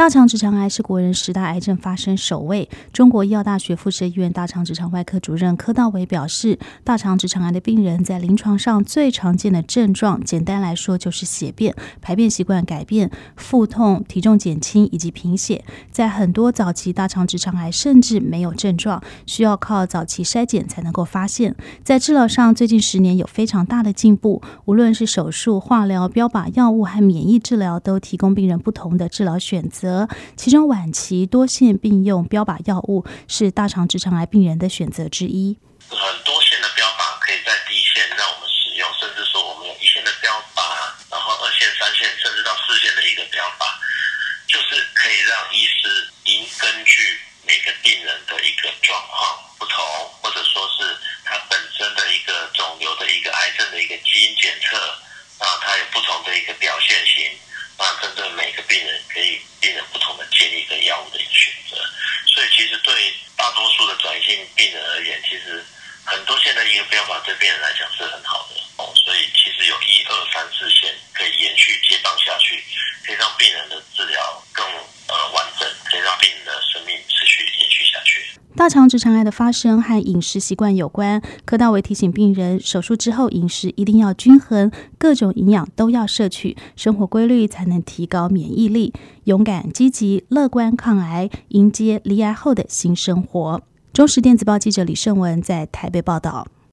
大肠直肠癌是国人十大癌症发生首位。中国医药大学附设医院大肠直肠外科主任柯道伟表示，大肠直肠癌的病人在临床上最常见的症状，简单来说就是血便、排便习惯改变、腹痛、体重减轻以及贫血。在很多早期大肠直肠癌甚至没有症状，需要靠早期筛检才能够发现。在治疗上，最近十年有非常大的进步，无论是手术、化疗、标靶药物和免疫治疗，都提供病人不同的治疗选择。其中晚期多线并用标靶药物是大肠直肠癌病人的选择之一。很多线的标靶可以在第一线让我们使用，甚至说我们有一线的标靶，然后二线、三线，甚至到四线的一个标靶，就是可以让医师因根据每个病人的一个状况不同，或者说是他本身的一个肿瘤的一个癌症的一个基因检测，啊，它有不同的一个表现型。那针对每个病人，可以病人不同的建议跟药物的一个选择，所以其实对大多数的转移性病人而言，其实很多对病人来讲是很好的哦，所以其实有一二三四线可以延续接棒下去，可以让病人的治疗更呃完整，可以让病人的生命持续延续下去。大肠直肠癌的发生和饮食习惯有关。柯道维提醒病人，手术之后饮食一定要均衡，各种营养都要摄取，生活规律才能提高免疫力，勇敢、积极、乐观抗癌，迎接离癌后的新生活。中时电子报记者李胜文在台北报道。